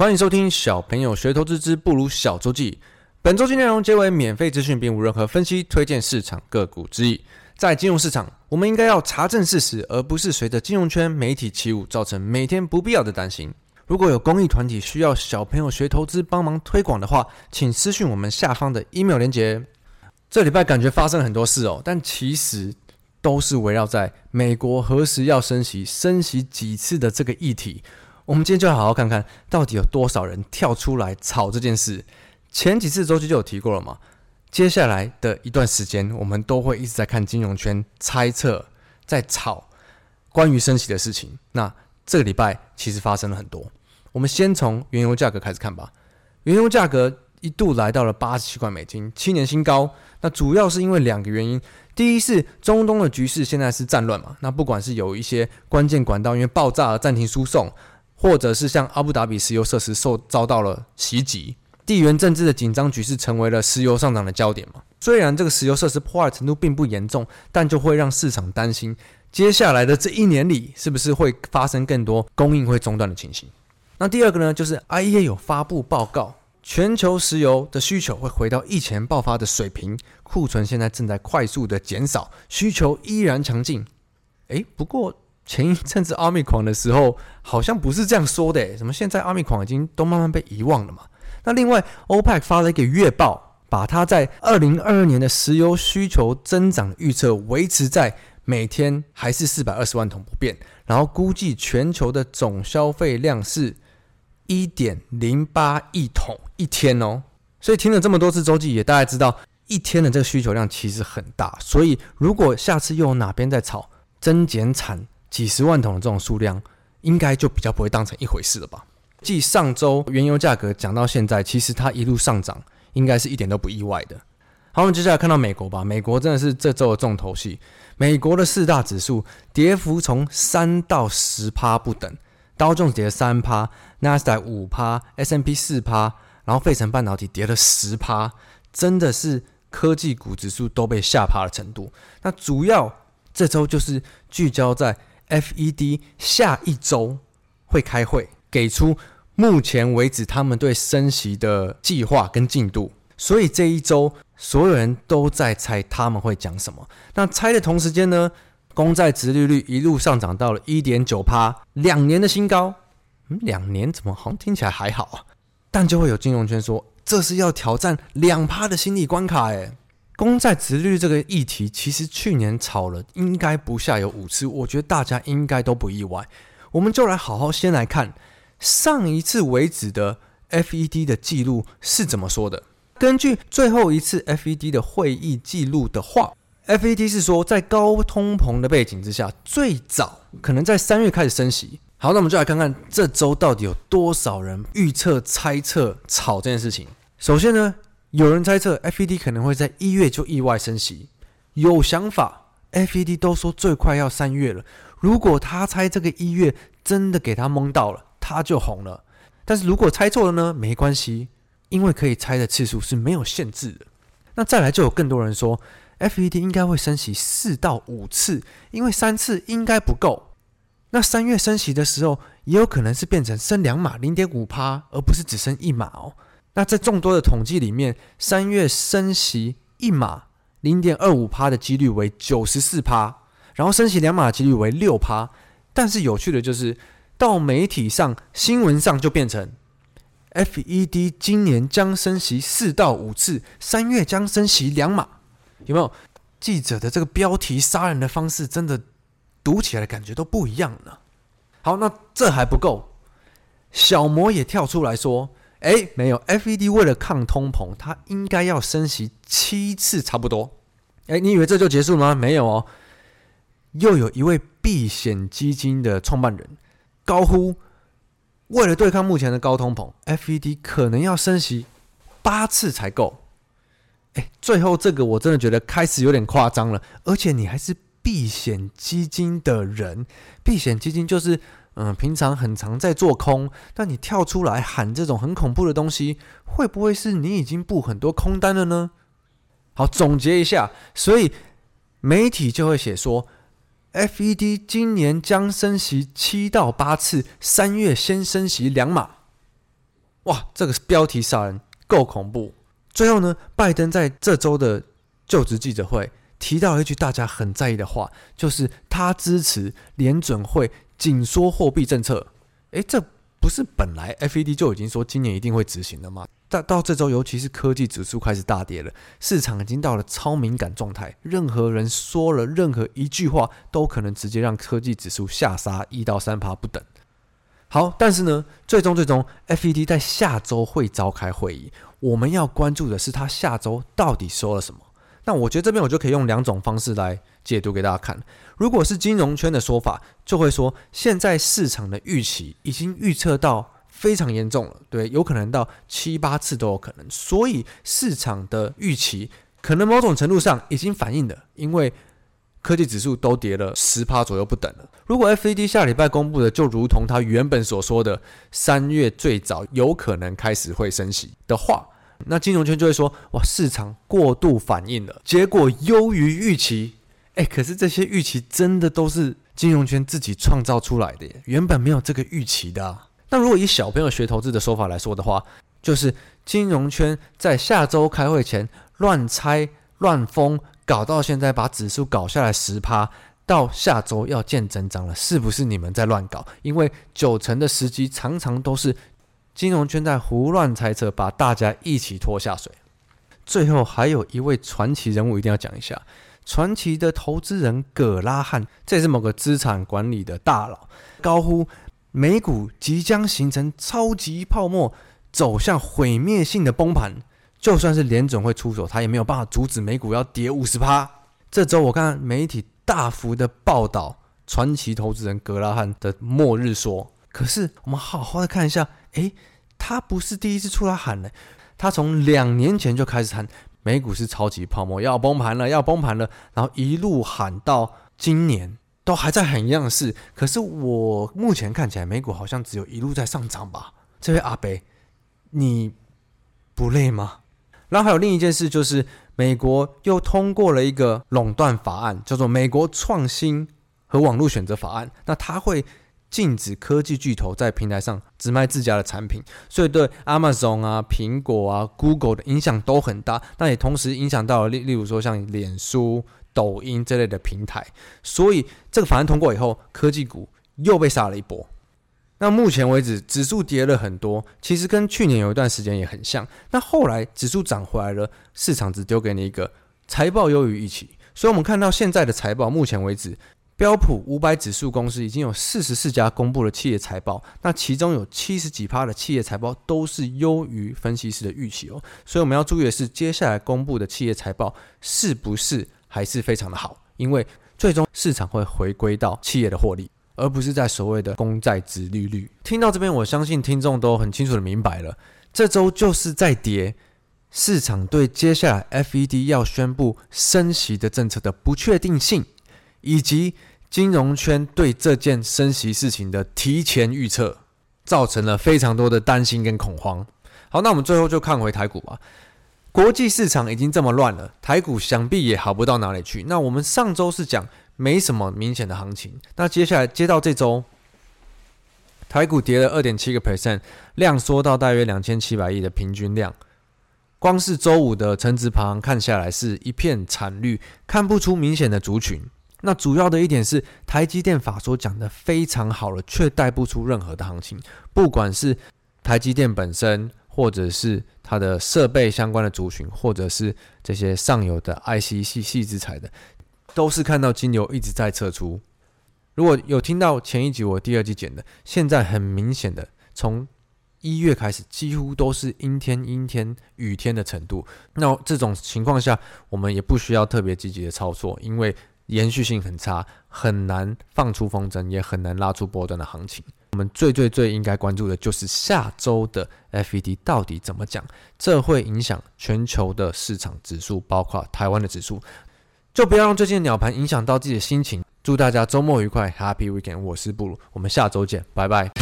欢迎收听小朋友学投资之不如小周记。本周记内容皆为免费资讯，并无任何分析、推荐市场个股之意。在金融市场，我们应该要查证事实，而不是随着金融圈媒体起舞，造成每天不必要的担心。如果有公益团体需要小朋友学投资帮忙推广的话，请私讯我们下方的 email 连结。这礼拜感觉发生了很多事哦，但其实都是围绕在美国何时要升息、升息几次的这个议题。我们今天就要好好看看到底有多少人跳出来炒这件事。前几次周期就有提过了嘛。接下来的一段时间，我们都会一直在看金融圈猜测，在炒关于升息的事情。那这个礼拜其实发生了很多。我们先从原油价格开始看吧。原油价格一度来到了八十七块美金，七年新高。那主要是因为两个原因：第一是中东的局势现在是战乱嘛，那不管是有一些关键管道因为爆炸而暂停输送，或者是像阿布达比石油设施受遭到了袭击，地缘政治的紧张局势成为了石油上涨的焦点嘛。虽然这个石油设施破坏程度并不严重，但就会让市场担心，接下来的这一年里是不是会发生更多供应会中断的情形。那第二个呢，就是 IEA 有发布报告，全球石油的需求会回到疫情爆发的水平，库存现在正在快速的减少，需求依然强劲。诶，不过前一阵子阿密狂的时候，好像不是这样说的，怎么现在阿密狂已经都慢慢被遗忘了嘛？那另外，OPEC 发了一个月报，把它在二零二二年的石油需求增长预测维持在每天还是四百二十万桶不变，然后估计全球的总消费量是。一点零八亿桶一天哦，所以听了这么多次周记，也大概知道一天的这个需求量其实很大。所以如果下次又有哪边在炒增减产几十万桶的这种数量，应该就比较不会当成一回事了吧？继上周原油价格讲到现在，其实它一路上涨，应该是一点都不意外的。好，我们接下来看到美国吧。美国真的是这周的重头戏，美国的四大指数跌幅从三到十趴不等。道琼斯跌三趴，纳斯达克五趴，S&P 四趴，然后费城半导体跌了十趴，真的是科技股指数都被吓趴的程度。那主要这周就是聚焦在 FED 下一周会开会，给出目前为止他们对升息的计划跟进度。所以这一周所有人都在猜他们会讲什么。那猜的同时间呢？公债殖利率一路上涨到了一点九趴，两年的新高。嗯，两年怎么好像听起来还好啊？但就会有金融圈说，这是要挑战两趴的心理关卡。哎，公债殖率这个议题，其实去年炒了应该不下有五次，我觉得大家应该都不意外。我们就来好好先来看上一次为止的 FED 的记录是怎么说的。根据最后一次 FED 的会议记录的话。FED 是说，在高通膨的背景之下，最早可能在三月开始升息。好，那我们就来看看这周到底有多少人预测、猜测、炒这件事情。首先呢，有人猜测 FED 可能会在一月就意外升息，有想法。FED 都说最快要三月了，如果他猜这个一月真的给他蒙到了，他就红了。但是如果猜错了呢？没关系，因为可以猜的次数是没有限制的。那再来就有更多人说。FED 应该会升息四到五次，因为三次应该不够。那三月升息的时候，也有可能是变成升两码零点五趴，而不是只升一码哦。那在众多的统计里面，三月升息一码零点二五趴的几率为九十四趴，然后升息两码几率为六趴。但是有趣的就是，到媒体上、新闻上就变成 FED 今年将升息四到五次，三月将升息两码。有没有记者的这个标题杀人的方式，真的读起来的感觉都不一样呢？好，那这还不够，小魔也跳出来说：“哎，没有，FED 为了抗通膨，它应该要升息七次差不多。”哎，你以为这就结束了吗？没有哦，又有一位避险基金的创办人高呼：“为了对抗目前的高通膨，FED 可能要升息八次才够。”哎，最后这个我真的觉得开始有点夸张了，而且你还是避险基金的人，避险基金就是嗯，平常很常在做空，但你跳出来喊这种很恐怖的东西，会不会是你已经布很多空单了呢？好，总结一下，所以媒体就会写说，FED 今年将升息七到八次，三月先升息两码。哇，这个标题杀人，够恐怖。最后呢，拜登在这周的就职记者会提到一句大家很在意的话，就是他支持联准会紧缩货币政策。诶，这不是本来 FED 就已经说今年一定会执行的吗？但到这周，尤其是科技指数开始大跌了，市场已经到了超敏感状态，任何人说了任何一句话，都可能直接让科技指数下杀一到三趴不等。好，但是呢，最终最终，FED 在下周会召开会议。我们要关注的是他下周到底说了什么。那我觉得这边我就可以用两种方式来解读给大家看。如果是金融圈的说法，就会说现在市场的预期已经预测到非常严重了，对，有可能到七八次都有可能。所以市场的预期可能某种程度上已经反映了，因为。科技指数都跌了十趴左右不等了。如果 FED 下礼拜公布的就如同他原本所说的三月最早有可能开始会升息的话，那金融圈就会说：哇，市场过度反应了，结果优于预期。哎，可是这些预期真的都是金融圈自己创造出来的耶，原本没有这个预期的。那如果以小朋友学投资的说法来说的话，就是金融圈在下周开会前乱猜乱封。搞到现在把指数搞下来十趴，到下周要见真章了，是不是你们在乱搞？因为九成的时机常常都是金融圈在胡乱猜测，把大家一起拖下水。最后还有一位传奇人物一定要讲一下，传奇的投资人葛拉汉，这也是某个资产管理的大佬，高呼美股即将形成超级泡沫，走向毁灭性的崩盘。就算是联总会出手，他也没有办法阻止美股要跌五十趴。这周我看媒体大幅的报道传奇投资人格拉汉的末日说，可是我们好好的看一下，诶，他不是第一次出来喊了，他从两年前就开始喊美股是超级泡沫，要崩盘了，要崩盘了，然后一路喊到今年都还在喊一样的事。可是我目前看起来美股好像只有一路在上涨吧？这位阿伯，你不累吗？然后还有另一件事，就是美国又通过了一个垄断法案，叫做《美国创新和网络选择法案》。那它会禁止科技巨头在平台上只卖自家的产品，所以对 Amazon 啊、苹果啊、Google 的影响都很大。那也同时影响到了例例如说像脸书、抖音这类的平台。所以这个法案通过以后，科技股又被杀了一波。那目前为止，指数跌了很多，其实跟去年有一段时间也很像。那后来指数涨回来了，市场只丢给你一个财报优于预期。所以，我们看到现在的财报，目前为止，标普五百指数公司已经有四十四家公布了企业财报，那其中有七十几趴的企业财报都是优于分析师的预期哦。所以，我们要注意的是，接下来公布的企业财报是不是还是非常的好？因为最终市场会回归到企业的获利。而不是在所谓的公债殖利率。听到这边，我相信听众都很清楚的明白了，这周就是在跌，市场对接下来 FED 要宣布升息的政策的不确定性，以及金融圈对这件升息事情的提前预测，造成了非常多的担心跟恐慌。好，那我们最后就看回台股吧。国际市场已经这么乱了，台股想必也好不到哪里去。那我们上周是讲。没什么明显的行情。那接下来接到这周，台股跌了二点七个 percent，量缩到大约两千七百亿的平均量。光是周五的成值排行看下来是一片惨绿，看不出明显的族群。那主要的一点是台积电法说讲的非常好了，却带不出任何的行情。不管是台积电本身，或者是它的设备相关的族群，或者是这些上游的 IC 系系之材的。都是看到金牛一直在撤出。如果有听到前一集我第二集剪的，现在很明显的，从一月开始几乎都是阴天、阴天、雨天的程度。那这种情况下，我们也不需要特别积极的操作，因为延续性很差，很难放出风筝，也很难拉出波段的行情。我们最最最应该关注的就是下周的 FED 到底怎么讲，这会影响全球的市场指数，包括台湾的指数。就不要让最近的鸟盘影响到自己的心情。祝大家周末愉快，Happy Weekend！我是布鲁，我们下周见，拜拜。